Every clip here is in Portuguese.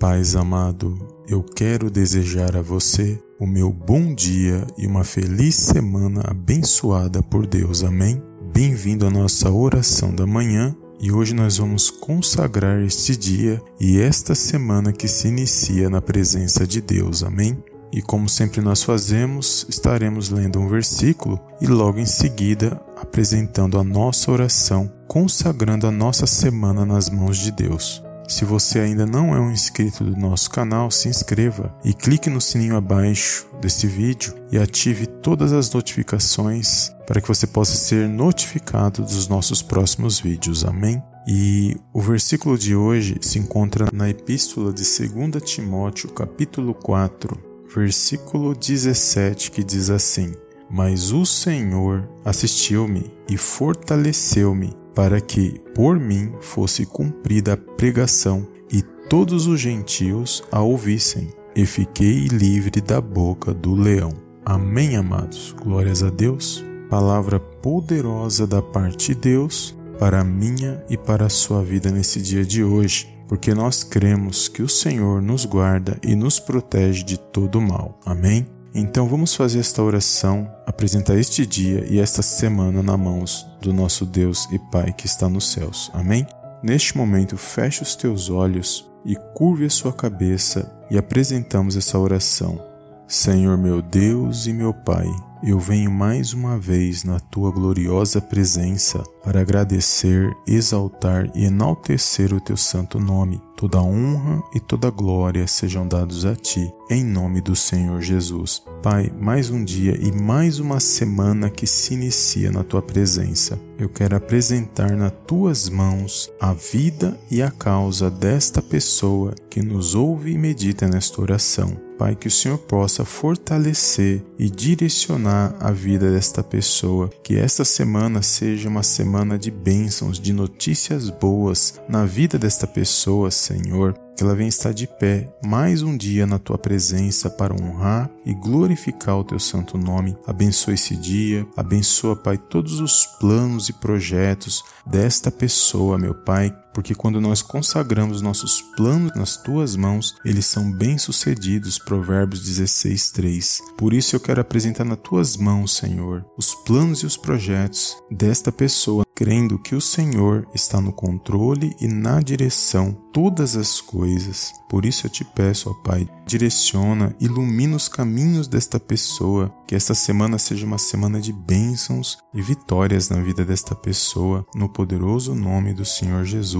Pais amado, eu quero desejar a você o meu bom dia e uma feliz semana abençoada por Deus. Amém? Bem-vindo à nossa oração da manhã e hoje nós vamos consagrar este dia e esta semana que se inicia na presença de Deus. Amém? E como sempre nós fazemos, estaremos lendo um versículo e logo em seguida apresentando a nossa oração, consagrando a nossa semana nas mãos de Deus. Se você ainda não é um inscrito do nosso canal, se inscreva e clique no sininho abaixo desse vídeo e ative todas as notificações para que você possa ser notificado dos nossos próximos vídeos. Amém? E o versículo de hoje se encontra na epístola de 2 Timóteo, capítulo 4, versículo 17, que diz assim: Mas o Senhor assistiu-me e fortaleceu-me para que por mim fosse cumprida a pregação e todos os gentios a ouvissem, e fiquei livre da boca do leão. Amém, amados. Glórias a Deus. Palavra poderosa da parte de Deus para a minha e para a sua vida nesse dia de hoje, porque nós cremos que o Senhor nos guarda e nos protege de todo mal. Amém. Então vamos fazer esta oração, apresentar este dia e esta semana nas mãos do nosso Deus e Pai que está nos céus. Amém? Neste momento, feche os teus olhos e curve a sua cabeça e apresentamos essa oração. Senhor meu Deus e meu Pai, eu venho mais uma vez na tua gloriosa presença para agradecer, exaltar e enaltecer o teu santo nome. Toda honra e toda glória sejam dados a ti, em nome do Senhor Jesus. Pai, mais um dia e mais uma semana que se inicia na tua presença. Eu quero apresentar nas tuas mãos a vida e a causa desta pessoa que nos ouve e medita nesta oração. Pai, que o Senhor possa fortalecer e direcionar a vida desta pessoa, que esta semana seja uma semana de bênçãos, de notícias boas na vida desta pessoa, Senhor ela venha estar de pé mais um dia na tua presença para honrar e glorificar o teu santo nome. Abençoa esse dia, abençoa, Pai, todos os planos e projetos desta pessoa, meu Pai, porque quando nós consagramos nossos planos nas tuas mãos, eles são bem-sucedidos. Provérbios 16, 3. Por isso eu quero apresentar nas tuas mãos, Senhor, os planos e os projetos desta pessoa crendo que o Senhor está no controle e na direção todas as coisas. Por isso eu te peço, ó Pai, direciona, ilumina os caminhos desta pessoa, que esta semana seja uma semana de bênçãos e vitórias na vida desta pessoa, no poderoso nome do Senhor Jesus.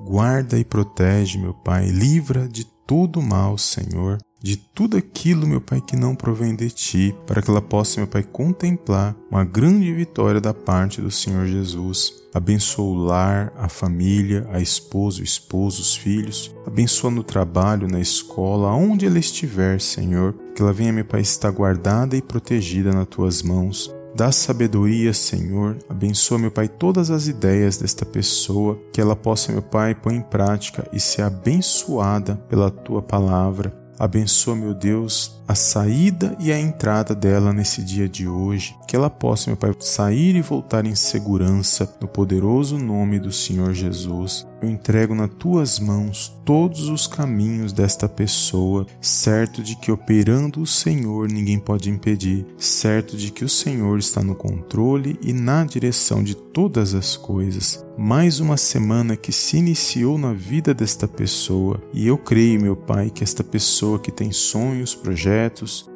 Guarda e protege, meu Pai, livra de todo mal, Senhor de tudo aquilo, meu Pai, que não provém de ti, para que ela possa, meu Pai, contemplar uma grande vitória da parte do Senhor Jesus. Abençoa o lar, a família, a esposa, o esposo, os filhos. Abençoa no trabalho, na escola, aonde ela estiver, Senhor. Que ela venha, meu Pai, estar guardada e protegida nas tuas mãos. Dá sabedoria, Senhor. Abençoa, meu Pai, todas as ideias desta pessoa, que ela possa, meu Pai, pôr em prática e ser abençoada pela tua palavra. Abençoa, meu Deus, a saída e a entrada dela nesse dia de hoje. Que ela possa, meu Pai, sair e voltar em segurança no poderoso nome do Senhor Jesus. Eu entrego nas tuas mãos todos os caminhos desta pessoa, certo de que operando o Senhor ninguém pode impedir, certo de que o Senhor está no controle e na direção de todas as coisas. Mais uma semana que se iniciou na vida desta pessoa, e eu creio, meu Pai, que esta pessoa que tem sonhos, projetos,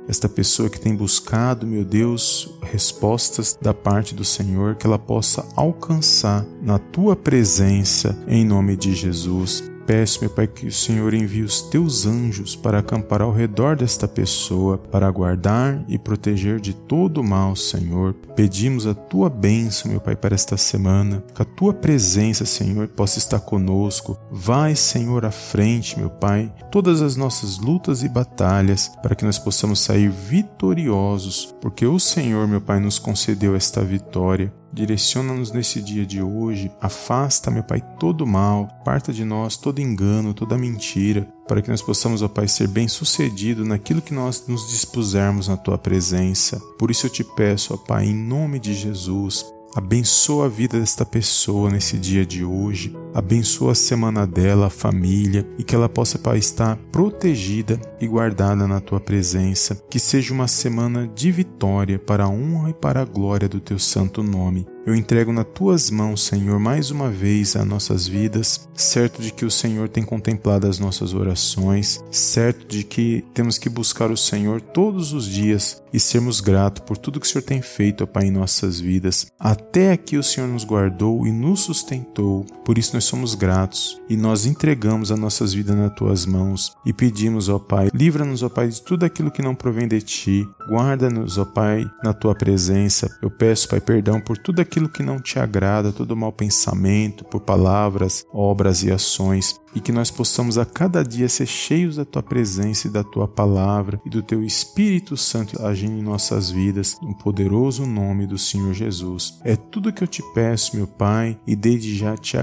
esta pessoa que tem buscado, meu Deus, respostas da parte do Senhor, que ela possa alcançar na tua presença, em nome de Jesus peço, meu Pai, que o Senhor envie os teus anjos para acampar ao redor desta pessoa, para guardar e proteger de todo o mal, Senhor. Pedimos a tua bênção, meu Pai, para esta semana, que a tua presença, Senhor, possa estar conosco. Vai, Senhor, à frente, meu Pai, todas as nossas lutas e batalhas, para que nós possamos sair vitoriosos, porque o Senhor, meu Pai, nos concedeu esta vitória. Direciona-nos nesse dia de hoje, afasta, meu Pai, todo mal, parta de nós todo engano, toda mentira, para que nós possamos, ó Pai, ser bem-sucedido naquilo que nós nos dispusermos na Tua presença. Por isso eu te peço, ó Pai, em nome de Jesus, Abençoa a vida desta pessoa nesse dia de hoje. Abençoa a semana dela, a família e que ela possa Pai, estar protegida e guardada na tua presença. Que seja uma semana de vitória para a honra e para a glória do teu santo nome. Eu entrego nas tuas mãos, Senhor, mais uma vez as nossas vidas, certo de que o Senhor tem contemplado as nossas orações, certo de que temos que buscar o Senhor todos os dias e sermos gratos por tudo que o Senhor tem feito, ó Pai, em nossas vidas. Até aqui o Senhor nos guardou e nos sustentou, por isso nós somos gratos e nós entregamos as nossas vidas nas tuas mãos e pedimos, ó Pai, livra-nos, ó Pai, de tudo aquilo que não provém de ti, guarda-nos, ó Pai, na tua presença. Eu peço, Pai, perdão por tudo aquilo que não te agrada, todo mau pensamento, por palavras, obras e ações, e que nós possamos a cada dia ser cheios da tua presença e da tua palavra e do teu Espírito Santo agindo em nossas vidas, no poderoso nome do Senhor Jesus. É tudo que eu te peço, meu Pai, e desde já te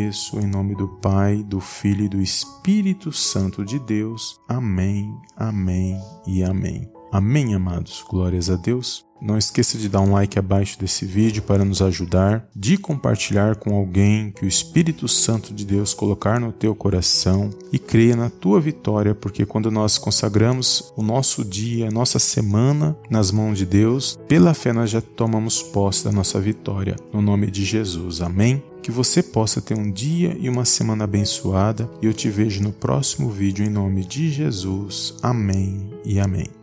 agradeço em nome do Pai, do Filho e do Espírito Santo de Deus. Amém, amém e amém. Amém, amados. Glórias a Deus. Não esqueça de dar um like abaixo desse vídeo para nos ajudar, de compartilhar com alguém que o Espírito Santo de Deus colocar no teu coração e creia na tua vitória, porque quando nós consagramos o nosso dia, a nossa semana nas mãos de Deus, pela fé nós já tomamos posse da nossa vitória. No nome de Jesus. Amém. Que você possa ter um dia e uma semana abençoada e eu te vejo no próximo vídeo em nome de Jesus. Amém e amém.